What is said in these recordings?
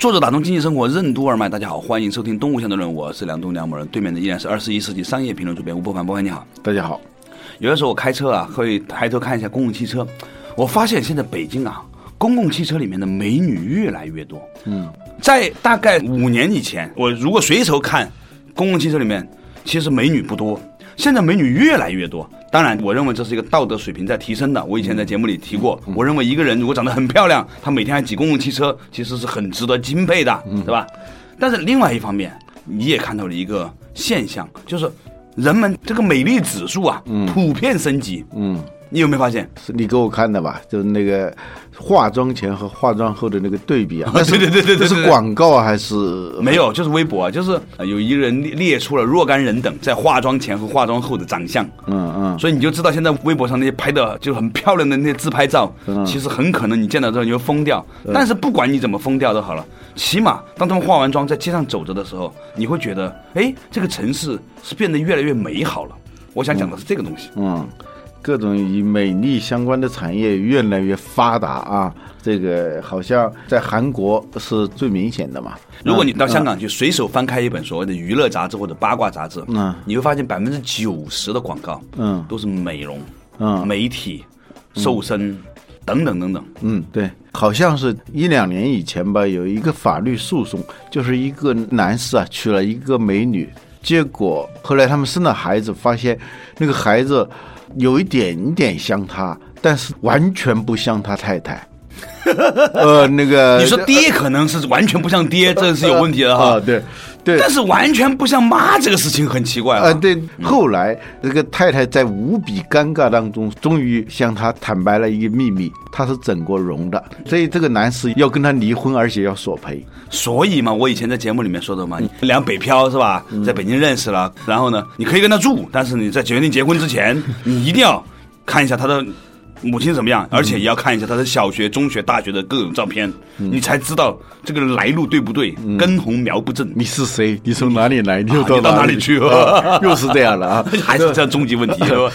作者打通经济生活任督二脉，大家好，欢迎收听《东吴相对论》，我是梁东梁某人，对面的依然是二十一世纪商业评论主编吴伯凡，伯凡你好，大家好。有的时候我开车啊，会抬头看一下公共汽车，我发现现在北京啊，公共汽车里面的美女越来越多。嗯，在大概五年以前，我如果随手看公共汽车里面，其实美女不多。现在美女越来越多，当然，我认为这是一个道德水平在提升的。我以前在节目里提过，我认为一个人如果长得很漂亮，她每天还挤公共汽车，其实是很值得钦佩的，对吧？但是另外一方面，你也看到了一个现象，就是人们这个美丽指数啊，普遍升级。嗯。你有没有发现？是你给我看的吧？就是那个化妆前和化妆后的那个对比啊。对对对对对。是广告还是？没有，就是微博啊，就是有一个人列列出了若干人等在化妆前和化妆后的长相。嗯嗯。所以你就知道现在微博上那些拍的就很漂亮的那些自拍照，其实很可能你见到之后你会疯掉。但是不管你怎么疯掉都好了，起码当他们化完妆在街上走着的时候，你会觉得，哎，这个城市是变得越来越美好了。我想讲的是这个东西。嗯。各种与美丽相关的产业越来越发达啊！这个好像在韩国是最明显的嘛。如果你到香港去，随手翻开一本所谓的娱乐杂志或者八卦杂志，嗯，你会发现百分之九十的广告，嗯，都是美容、嗯，媒体、瘦身等等等等。嗯，对，好像是一两年以前吧，有一个法律诉讼，就是一个男士啊娶了一个美女，结果后来他们生了孩子，发现那个孩子。有一点点像他，但是完全不像他太太。呃，那个你说爹可能是完全不像爹，这是有问题的哈。对，对。但是完全不像妈，这个事情很奇怪啊。对，后来这个太太在无比尴尬当中，终于向他坦白了一个秘密：她是整过容的，所以这个男士要跟他离婚，而且要索赔。所以嘛，我以前在节目里面说的嘛，两北漂是吧？在北京认识了，然后呢，你可以跟他住，但是你在决定结婚之前，你一定要看一下他的。母亲怎么样？而且也要看一下他的小学、中学、大学的各种照片，你才知道这个来路对不对，根红苗不正。你是谁？你从哪里来？你又到哪里去？又是这样的啊！还是这样终极问题，是吧？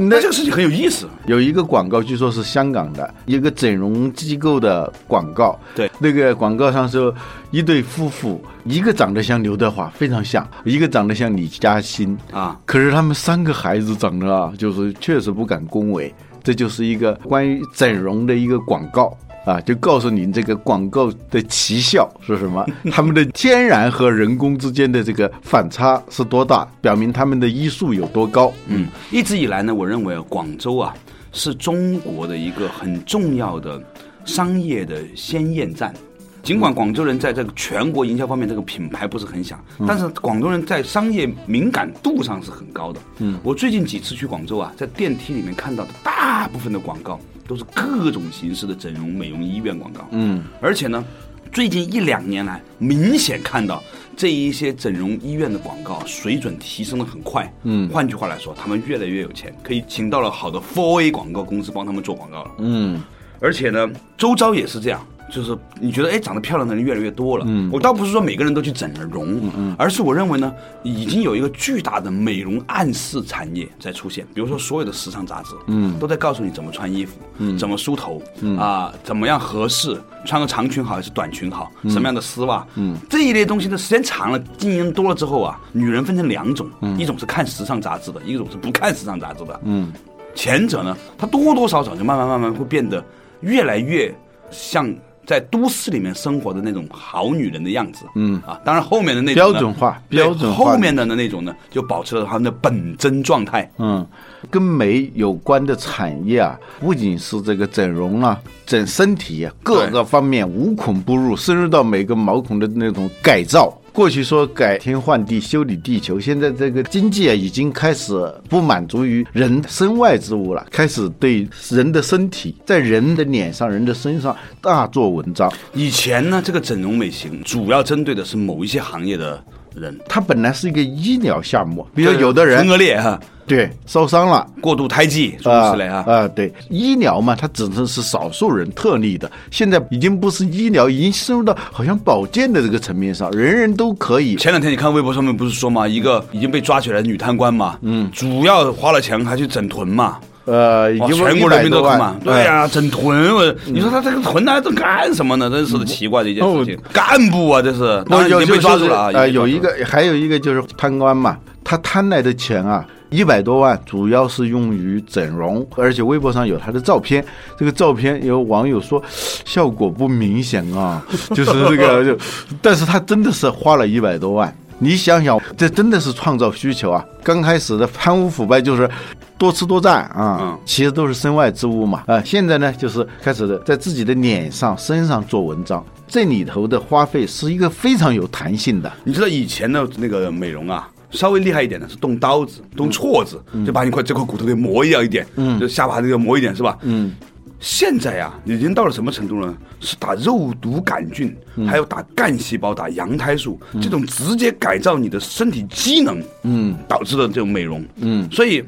那这个事情很有意思。有一个广告，据说是香港的一个整容机构的广告。对，那个广告上说一对夫妇，一个长得像刘德华，非常像；一个长得像李嘉欣啊。可是他们三个孩子长得啊，就是确实不敢恭维。这就是一个关于整容的一个广告啊，就告诉你这个广告的奇效是什么，他们的天然和人工之间的这个反差是多大，表明他们的医术有多高。嗯，一直以来呢，我认为广州啊是中国的一个很重要的商业的先验站。尽管广州人在这个全国营销方面这个品牌不是很响，但是广州人在商业敏感度上是很高的。嗯，我最近几次去广州啊，在电梯里面看到的大部分的广告都是各种形式的整容美容医院广告。嗯，而且呢，最近一两年来，明显看到这一些整容医院的广告水准提升的很快。嗯，换句话来说，他们越来越有钱，可以请到了好的 Four A 广告公司帮他们做广告了。嗯，而且呢，周遭也是这样。就是你觉得哎，长得漂亮的人越来越多了。嗯，我倒不是说每个人都去整了容，嗯，而是我认为呢，已经有一个巨大的美容暗示产业在出现。比如说，所有的时尚杂志，嗯，都在告诉你怎么穿衣服，嗯，怎么梳头，嗯。啊，怎么样合适，穿个长裙好还是短裙好，什么样的丝袜，嗯，这一类东西的时间长了，经营多了之后啊，女人分成两种，一种是看时尚杂志的，一种是不看时尚杂志的。嗯，前者呢，它多多少少就慢慢慢慢会变得越来越像。在都市里面生活的那种好女人的样子，嗯啊，当然后面的那种标准化，标准化后面的那种呢，就保持了他们的本真状态。嗯，跟美有关的产业啊，不仅是这个整容啊，整身体各个方面无孔不入，深入到每个毛孔的那种改造。过去说改天换地、修理地球，现在这个经济啊，已经开始不满足于人身外之物了，开始对人的身体，在人的脸上、人的身上大做文章。以前呢，这个整容美型主要针对的是某一些行业的人，它本来是一个医疗项目，比如有的人唇腭裂哈。对，受伤了，过度胎记，诸如此类啊啊，对，医疗嘛，它只能是少数人特例的，现在已经不是医疗，已经深入到好像保健的这个层面上，人人都可以。前两天你看微博上面不是说嘛，一个已经被抓起来的女贪官嘛，嗯，主要花了钱还去整臀嘛，呃，全国人民都看嘛，对呀，整臀，我你说他这个臀还在干什么呢？真是的奇怪的一件事情，干部啊，这是，那已经被抓住了啊，有一个，还有一个就是贪官嘛，他贪来的钱啊。一百多万，主要是用于整容，而且微博上有他的照片。这个照片有网友说效果不明显啊，就是这个就，但是他真的是花了一百多万。你想想，这真的是创造需求啊！刚开始的贪污腐败就是多吃多占啊，其实都是身外之物嘛啊。现在呢，就是开始的在自己的脸上、身上做文章，这里头的花费是一个非常有弹性的。你知道以前的那个美容啊？稍微厉害一点的是动刀子、动锉子，就把你块这块骨头给磨掉一点，嗯就下巴这个磨一点，是吧？嗯。现在呀，已经到了什么程度呢？是打肉毒杆菌，还有打干细胞、打羊胎素，这种直接改造你的身体机能，嗯，导致的这种美容，嗯。所以，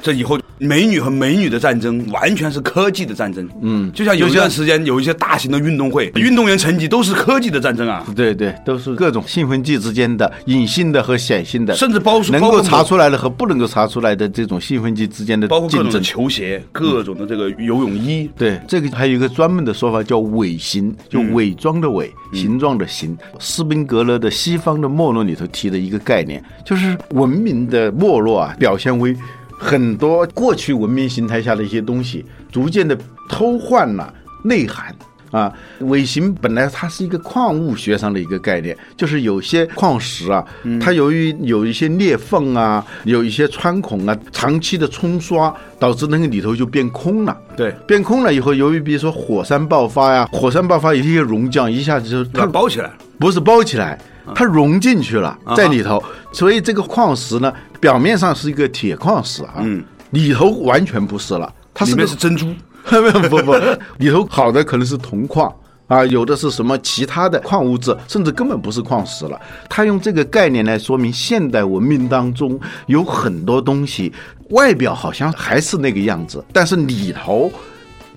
这以后。美女和美女的战争完全是科技的战争，嗯，就像有一段时间有一些大型的运动会，运动员成绩都是科技的战争啊，对对，都是各种兴奋剂之间的隐性的和显性的，甚至包括能够查出来的和不能够查出来的这种兴奋剂之间的包括各种球鞋、各种的这个游泳衣，对，这个还有一个专门的说法叫伪形，就伪装的伪，形状的形。斯宾格勒的《西方的没落》里头提的一个概念，就是文明的没落啊，表现为。很多过去文明形态下的一些东西，逐渐的偷换了内涵啊。尾形本来它是一个矿物学上的一个概念，就是有些矿石啊，它由于有一些裂缝啊，有一些穿孔啊，长期的冲刷，导致那个里头就变空了。对，变空了以后，由于比如说火山爆发呀，火山爆发有一些熔浆，一下子就它包起来了，不是包起来。它融进去了，在里头，所以这个矿石呢，表面上是一个铁矿石啊，里头完全不是了，它里面是珍珠，不不，里头好的可能是铜矿啊，有的是什么其他的矿物质，甚至根本不是矿石了。他用这个概念来说明现代文明当中有很多东西，外表好像还是那个样子，但是里头。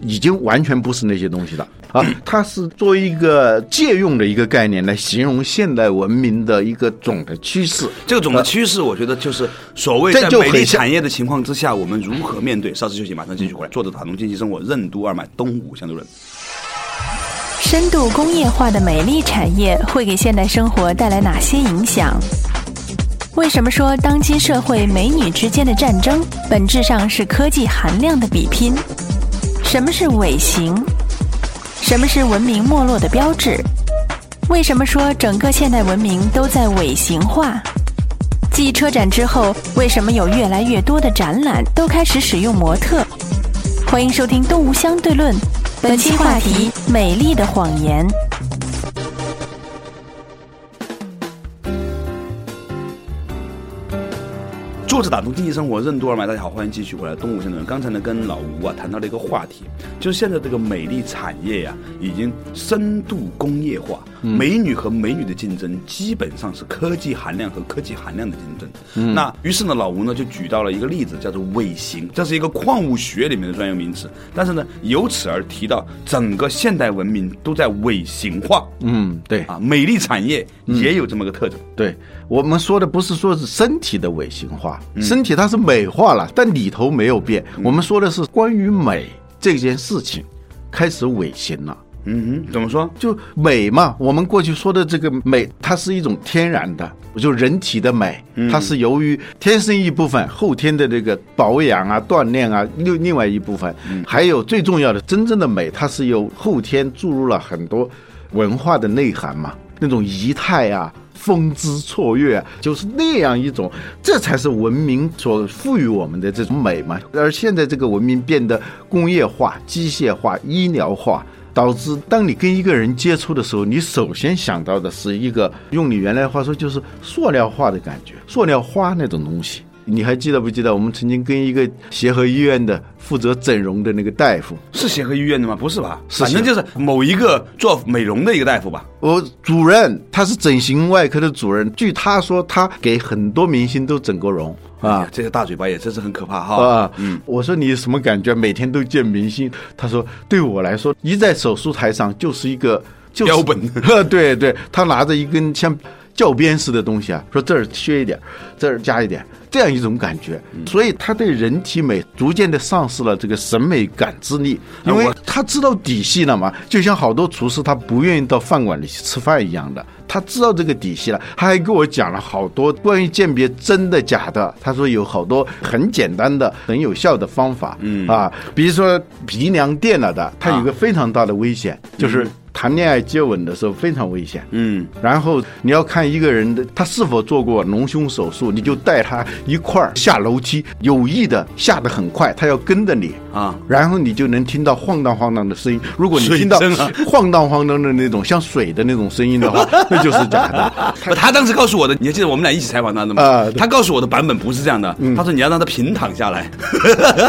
已经完全不是那些东西了啊！它是作为一个借用的一个概念来形容现代文明的一个总的趋势。这个总的趋势，我觉得就是所谓在美丽产业的情况之下，我们如何面对？稍事休息，马上继续回来。作者：打通经济生活，任督二脉，东吴相对论。深度工业化的美丽产业会给现代生活带来哪些影响？为什么说当今社会美女之间的战争本质上是科技含量的比拼？什么是伪形？什么是文明没落的标志？为什么说整个现代文明都在伪形化？继车展之后，为什么有越来越多的展览都开始使用模特？欢迎收听《动物相对论》，本期话题：美丽的谎言。作者打通经济生活任督二脉，大家好，欢迎继续回来。东吴先生，刚才呢跟老吴啊谈到了一个话题，就是现在这个美丽产业呀，已经深度工业化，美女和美女的竞争基本上是科技含量和科技含量的竞争。那于是呢，老吴呢就举到了一个例子，叫做伪形，这是一个矿物学里面的专有名词。但是呢，由此而提到整个现代文明都在伪形化。嗯，对啊，美丽产业也有这么个特征。对我们说的不是说是身体的伪形化。身体它是美化了，但里头没有变。我们说的是关于美这件事情开始伪形了。嗯哼，怎么说？就美嘛，我们过去说的这个美，它是一种天然的，就人体的美，它是由于天生一部分，后天的这个保养啊、锻炼啊，另另外一部分，还有最重要的真正的美，它是由后天注入了很多文化的内涵嘛，那种仪态啊。风姿绰约，就是那样一种，这才是文明所赋予我们的这种美嘛。而现在这个文明变得工业化、机械化、医疗化。导致当你跟一个人接触的时候，你首先想到的是一个用你原来话说就是塑料化的感觉，塑料花那种东西。你还记得不记得我们曾经跟一个协和医院的负责整容的那个大夫是协和医院的吗？不是吧？反正就是某一个做美容的一个大夫吧。我主任他是整形外科的主任，据他说，他给很多明星都整过容啊。这个大嘴巴也真是很可怕哈。啊，嗯。我说你什么感觉？每天都见明星？他说对我来说，一在手术台上就是一个标本。对对，他拿着一根像教鞭似的东西啊，说这儿削一点，这儿加一点。这样一种感觉，所以他对人体美逐渐的丧失了这个审美感知力，因为他知道底细了嘛，就像好多厨师他不愿意到饭馆里去吃饭一样的，他知道这个底细了。他还给我讲了好多关于鉴别真的假的，他说有好多很简单的、很有效的方法，嗯啊，比如说鼻梁垫了的，它有个非常大的危险，就是。谈恋爱接吻的时候非常危险，嗯，然后你要看一个人的他是否做过隆胸手术，你就带他一块儿下楼梯，有意的下得很快，他要跟着你。啊，然后你就能听到晃荡晃荡的声音。如果你听到 晃荡晃荡的那种像水的那种声音的话，那就是假的。他当时告诉我的，你还记得我们俩一起采访他的吗？啊，他告诉我的版本不是这样的，他说你要让他平躺下来，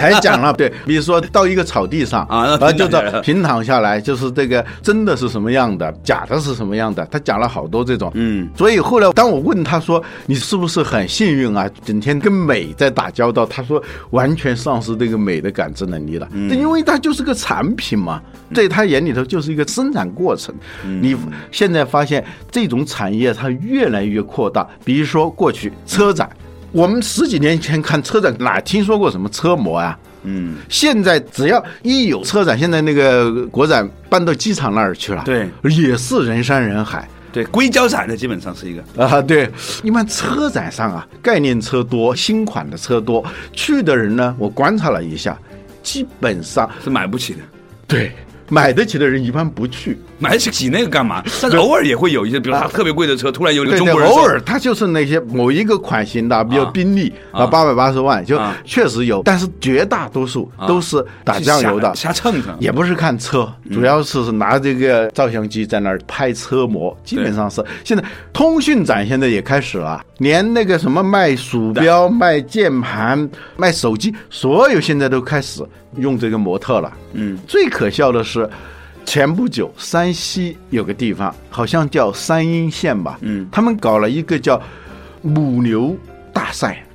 还讲了对，比如说到一个草地上啊，然后就平躺下来，就是这个真的。是什么样的？假的是什么样的？他讲了好多这种，嗯，所以后来当我问他说：“你是不是很幸运啊？整天跟美在打交道？”他说：“完全丧失这个美的感知能力了，因为它就是个产品嘛，在他眼里头就是一个生产过程。你现在发现这种产业它越来越扩大，比如说过去车展，我们十几年前看车展哪听说过什么车模啊？嗯，现在只要一有车展，现在那个国展搬到机场那儿去了，对，也是人山人海。对，硅胶展的基本上是一个 啊，对，一般车展上啊，概念车多，新款的车多，去的人呢，我观察了一下，基本上是买不起的。对。买得起的人一般不去，买得起那个干嘛？偶尔也会有一些，比如他特别贵的车，突然有一个中国人。偶尔他就是那些某一个款型的，比如宾利啊，八百八十万就确实有，但是绝大多数都是打酱油的，瞎蹭蹭。也不是看车，主要是拿这个照相机在那儿拍车模，基本上是。现在通讯展现在也开始了，连那个什么卖鼠标、卖键盘、卖手机，所有现在都开始。用这个模特了，嗯，最可笑的是，前不久山西有个地方，好像叫山阴县吧，嗯，他们搞了一个叫母牛大赛，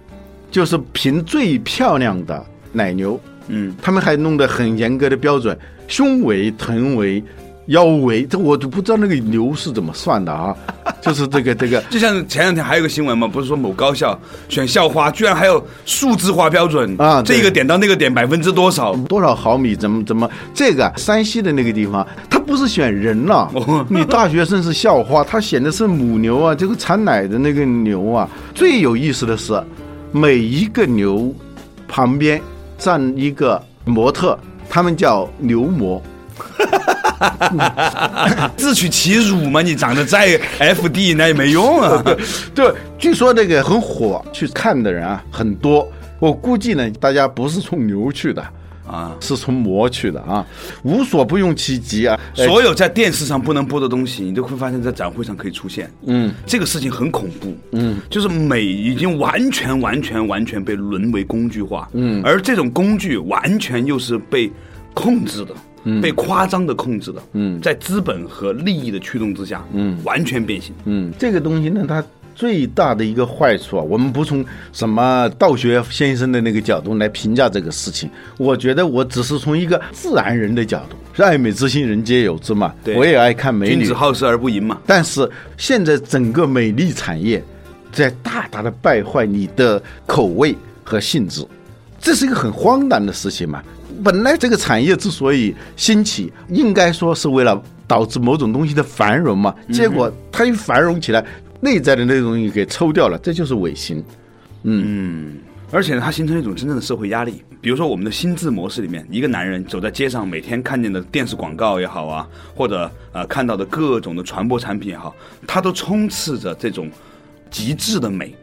就是评最漂亮的奶牛，嗯，他们还弄得很严格的标准，胸围、臀围。腰围，这我都不知道那个牛是怎么算的啊！就是这个这个，就像前两天还有个新闻嘛，不是说某高校选校花，居然还有数字化标准啊！这个点到那个点百分之多少多少毫米，怎么怎么？这个山西的那个地方，他不是选人了，你大学生是校花，他选的是母牛啊，这个产奶的那个牛啊。最有意思的是，每一个牛旁边站一个模特，他们叫牛模。自取其辱嘛！你长得再 F D 那也没用啊。对，据说那个很火，去看的人啊很多。我估计呢，大家不是冲牛去的啊，是从魔去的啊，无所不用其极啊。所有在电视上不能播的东西，你都会发现在展会上可以出现。嗯，这个事情很恐怖。嗯，就是美已经完全完全完全被沦为工具化。嗯，而这种工具完全又是被控制的。被夸张的控制的，嗯，在资本和利益的驱动之下，嗯，完全变形，嗯，这个东西呢，它最大的一个坏处啊，我们不从什么道学先生的那个角度来评价这个事情，我觉得我只是从一个自然人的角度，爱美之心人皆有之嘛，我也爱看美女，君子好色而不淫嘛。但是现在整个美丽产业在大大的败坏你的口味和性质，这是一个很荒诞的事情嘛。本来这个产业之所以兴起，应该说是为了导致某种东西的繁荣嘛。结果它一繁荣起来，内在的那东西给抽掉了，这就是违心。嗯，而且呢，它形成一种真正的社会压力。比如说，我们的心智模式里面，一个男人走在街上，每天看见的电视广告也好啊，或者呃看到的各种的传播产品也好，它都充斥着这种极致的美。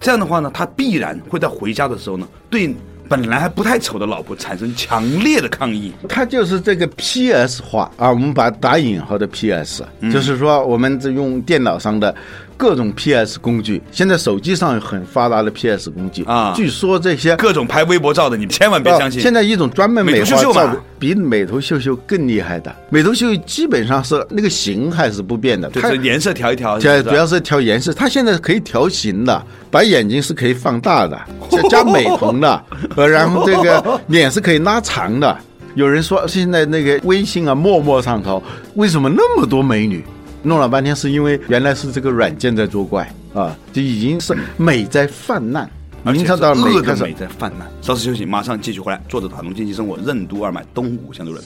这样的话呢，他必然会在回家的时候呢，对。本来还不太丑的老婆产生强烈的抗议。他就是这个 PS 化啊，我们把打引号的 PS，就是说我们这用电脑上的。各种 PS 工具，现在手机上有很发达的 PS 工具啊。据说这些各种拍微博照的，你千万别相信。现在一种专门美图秀秀比美图秀秀更厉害的。美图秀秀基本上是那个形还是不变的，它颜色调一调，主要是调颜色。它现在可以调形的，把眼睛是可以放大的，加美瞳的，呃，然后这个 脸是可以拉长的。有人说现在那个微信啊、陌陌上头为什么那么多美女？弄了半天是因为原来是这个软件在作怪啊，就已经是美在泛滥，而且到恶的美在泛滥。稍事休息，马上继续回来。坐着：打通经济生活任督二脉，东吴相对论。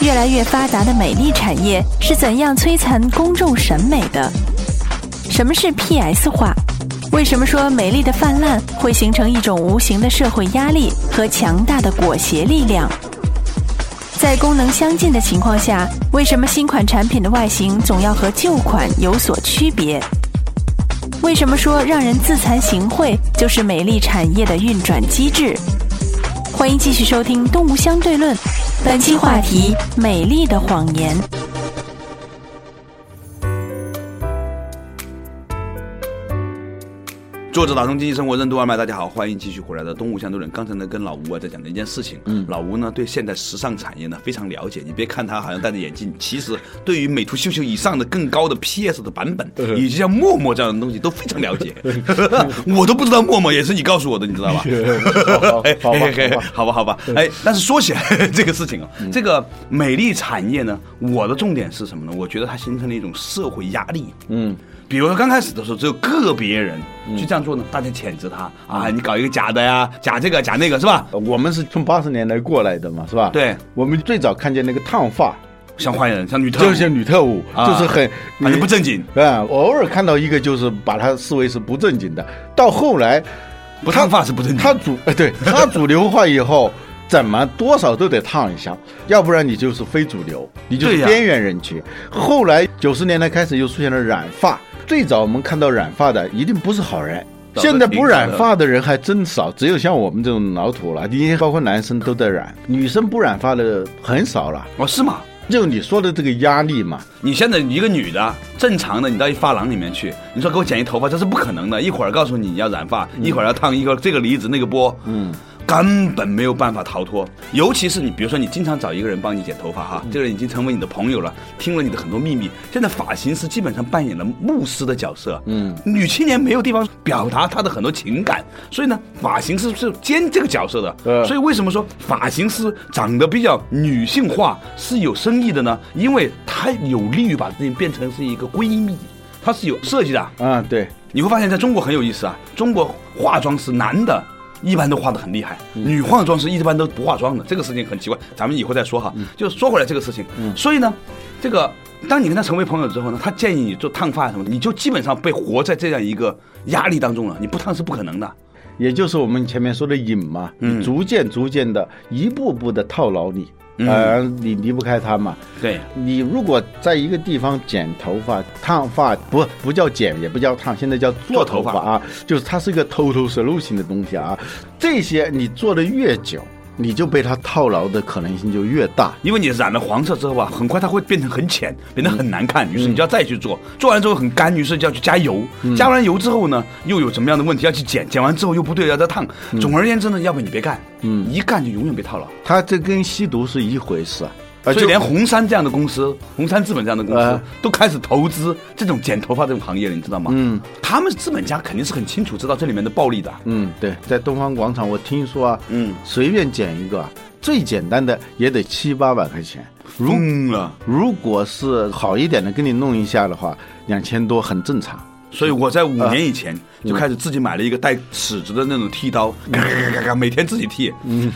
越来越发达的美丽产业是怎样摧残公众审美的？什么是 PS 化？为什么说美丽的泛滥会形成一种无形的社会压力和强大的裹挟力量？在功能相近的情况下，为什么新款产品的外形总要和旧款有所区别？为什么说让人自惭形秽就是美丽产业的运转机制？欢迎继续收听《动物相对论》，本期话题：美丽的谎言。作者打通经济生活任督二脉，大家好，欢迎继续回来的东吴相对论。刚才呢，跟老吴啊在讲的一件事情。嗯，老吴呢对现在时尚产业呢非常了解。你别看他好像戴着眼镜，其实对于美图秀秀以上的更高的 PS 的版本，以及像陌陌这样的东西都非常了解。我都不知道陌陌，也是你告诉我的，你知道吧？好吧，好吧，好吧。哎，但是说起来 这个事情啊，这个美丽产业呢，我的重点是什么呢？我觉得它形成了一种社会压力。嗯。比如说刚开始的时候，只有个别人去这样做呢，大家谴责他啊，你搞一个假的呀，假这个假那个是吧？我们是从八十年代过来的嘛，是吧？对，我们最早看见那个烫发，像坏人，像女特，就像女特务，就是很很不正经啊。偶尔看到一个，就是把他视为是不正经的。到后来，不烫发是不正经。他主哎，对他主流化以后，怎么多少都得烫一下，要不然你就是非主流，你就是边缘人群。后来九十年代开始又出现了染发。最早我们看到染发的一定不是好人，现在不染发的人还真少，只有像我们这种老土了。你包括男生都在染，女生不染发的很少了。哦，是吗？就你说的这个压力嘛。你现在一个女的，正常的，你到一发廊里面去，你说给我剪一头发，这是不可能的。一会儿告诉你要染发，一会儿要烫一个这个离子那个波，嗯。根本没有办法逃脱，尤其是你，比如说你经常找一个人帮你剪头发哈，这个人已经成为你的朋友了，听了你的很多秘密。现在发型师基本上扮演了牧师的角色，嗯，女青年没有地方表达她的很多情感，所以呢，发型师是兼这个角色的。所以为什么说发型师长得比较女性化是有生意的呢？因为他有利于把自己变成是一个闺蜜，它是有设计的。啊，对，你会发现在中国很有意思啊，中国化妆师男的。一般都化的很厉害，女化妆师一般都不化妆的，这个事情很奇怪，咱们以后再说哈。就说回来这个事情，所以呢，这个当你跟他成为朋友之后呢，他建议你做烫发什么，你就基本上被活在这样一个压力当中了，你不烫是不可能的。也就是我们前面说的瘾嘛，逐渐逐渐的，一步步的套牢你。呃，你离不开它嘛？对，你如果在一个地方剪头发、烫发，不不叫剪，也不叫烫，现在叫做头发啊，就是它是一个 total solution 的东西啊。这些你做的越久。你就被它套牢的可能性就越大，因为你染了黄色之后啊，很快它会变成很浅，变得很难看，于是你就要再去做，做完之后很干，于是就要去加油，加完油之后呢，又有什么样的问题要去剪，剪完之后又不对，要再烫。总而言之呢，要不你别干，嗯，一干就永远被套牢。它这跟吸毒是一回事啊。所以连红杉这样的公司，红杉资本这样的公司都开始投资这种剪头发这种行业了，你知道吗？嗯，他们资本家肯定是很清楚知道这里面的暴利的。嗯，对，在东方广场我听说啊，嗯，随便剪一个最简单的也得七八百块钱，疯了。如果是好一点的给你弄一下的话，两千多很正常。所以我在五年以前就开始自己买了一个带尺子的那种剃刀，嘎嘎嘎嘎，每天自己剃，嗯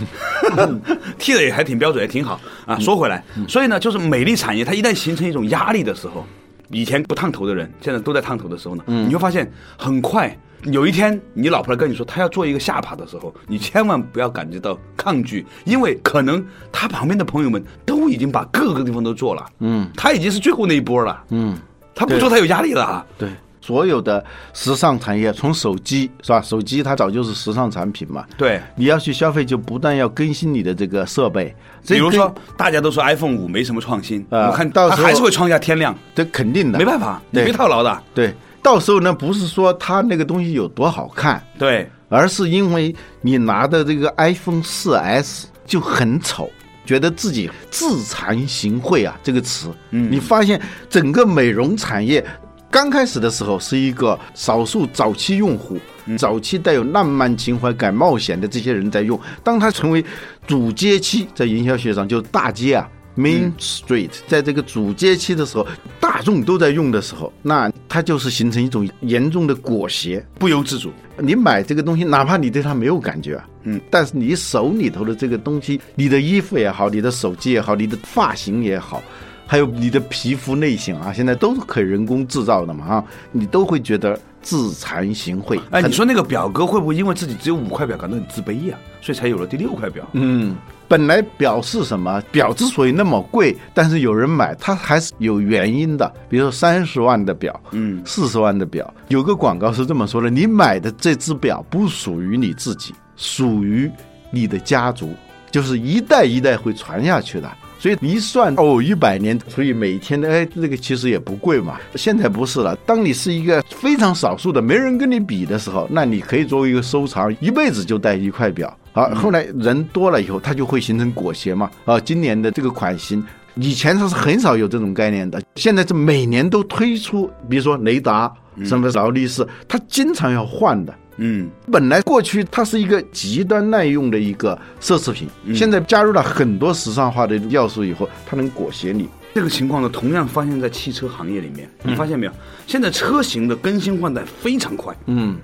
剃的也还挺标准，也挺好。啊。说回来，所以呢，就是美丽产业它一旦形成一种压力的时候，以前不烫头的人现在都在烫头的时候呢，你会发现很快有一天你老婆来跟你说她要做一个下巴的时候，你千万不要感觉到抗拒，因为可能她旁边的朋友们都已经把各个地方都做了，嗯，他已经是最后那一波了，嗯，他不做他有压力了啊，对。所有的时尚产业，从手机是吧？手机它早就是时尚产品嘛。对，你要去消费，就不断要更新你的这个设备。比如说，大家都说 iPhone 五没什么创新，我看到时候还是会创下天量。这肯定的，没办法，你别套牢的。对，到时候呢，不是说它那个东西有多好看，对，而是因为你拿的这个 iPhone 四 S 就很丑。觉得自己自惭形秽啊！这个词，嗯，你发现整个美容产业刚开始的时候是一个少数早期用户，早期带有浪漫情怀、敢冒险的这些人在用。当它成为主街期，在营销学上就是大街啊。Main Street，在这个主街期的时候，大众都在用的时候，那它就是形成一种严重的裹挟，不由自主。你买这个东西，哪怕你对它没有感觉啊，嗯，但是你手里头的这个东西，你的衣服也好，你的手机也好，你的发型也好，还有你的皮肤类型啊，现在都是可以人工制造的嘛，啊，你都会觉得自惭形秽。哎，你说那个表哥会不会因为自己只有五块表感到很自卑呀？所以才有了第六块表？嗯。本来表是什么？表之所以那么贵，但是有人买，它还是有原因的。比如说三十万的表，嗯，四十万的表，有个广告是这么说的：你买的这只表不属于你自己，属于你的家族，就是一代一代会传下去的。所以一算哦，一百年，所以每天的哎，这个其实也不贵嘛。现在不是了，当你是一个非常少数的，没人跟你比的时候，那你可以作为一个收藏，一辈子就戴一块表。好，后来人多了以后，它就会形成裹挟嘛。啊，今年的这个款型，以前它是很少有这种概念的，现在是每年都推出，比如说雷达，什么劳力士，它经常要换的。嗯，本来过去它是一个极端耐用的一个奢侈品，现在加入了很多时尚化的要素以后，它能裹挟你。这个情况呢，同样发现在汽车行业里面，你发现没有？现在车型的更新换代非常快。嗯。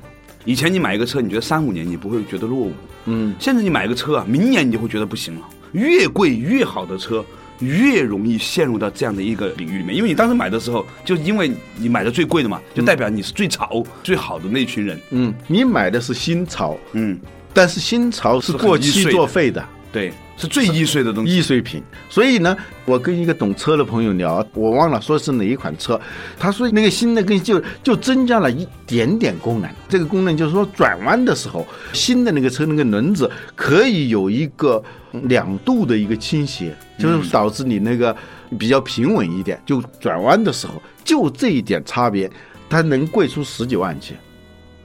以前你买一个车，你觉得三五年你不会觉得落伍，嗯，现在你买个车啊，明年你就会觉得不行了。越贵越好的车，越容易陷入到这样的一个领域里面，因为你当时买的时候，就因为你买的最贵的嘛，就代表你是最潮、最好的那群人。嗯，你买的是新潮，嗯，但是新潮是过期作废的，对。是最易碎的东西，易碎品。所以呢，我跟一个懂车的朋友聊，我忘了说是哪一款车，他说那个新的跟就就增加了一点点功能。这个功能就是说转弯的时候，新的那个车那个轮子可以有一个两度的一个倾斜，就是导致你那个比较平稳一点。就转弯的时候，就这一点差别，它能贵出十几万去。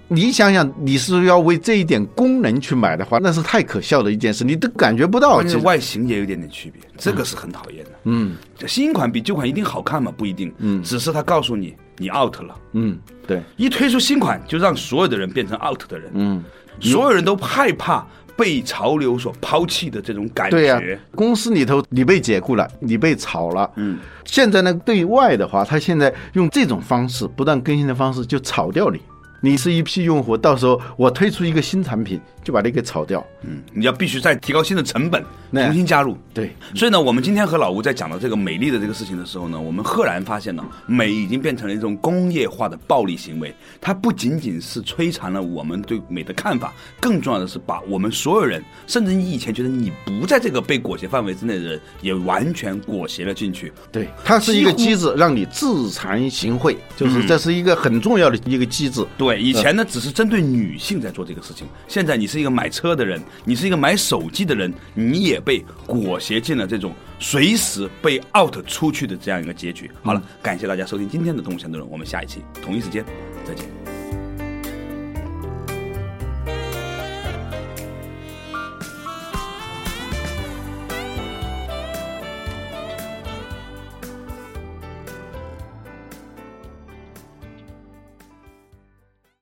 你想想，你是要为这一点功能去买的话，那是太可笑的一件事，你都感觉不到。而且外形也有点点区别，这个是很讨厌的。嗯，新款比旧款一定好看吗？不一定。嗯，只是他告诉你你 out 了。嗯，对。一推出新款，就让所有的人变成 out 的人。嗯，所有人都害怕被潮流所抛弃的这种感觉。对呀，公司里头你被解雇了，你被炒了。嗯，现在呢，对外的话，他现在用这种方式，不断更新的方式，就炒掉你。你是一批用户，到时候我推出一个新产品，就把你给炒掉。嗯，你要必须再提高新的成本，重新加入。对，所以呢，我们今天和老吴在讲到这个美丽的这个事情的时候呢，我们赫然发现呢，美已经变成了一种工业化的暴力行为。它不仅仅是摧残了我们对美的看法，更重要的是把我们所有人，甚至你以前觉得你不在这个被裹挟范围之内的人，也完全裹挟了进去。对，它是一个机制，让你自惭形秽，就是这是一个很重要的一个机制。对。对，以前呢只是针对女性在做这个事情，现在你是一个买车的人，你是一个买手机的人，你也被裹挟进了这种随时被 out 出去的这样一个结局。好了，感谢大家收听今天的动向内容，我们下一期同一时间再见。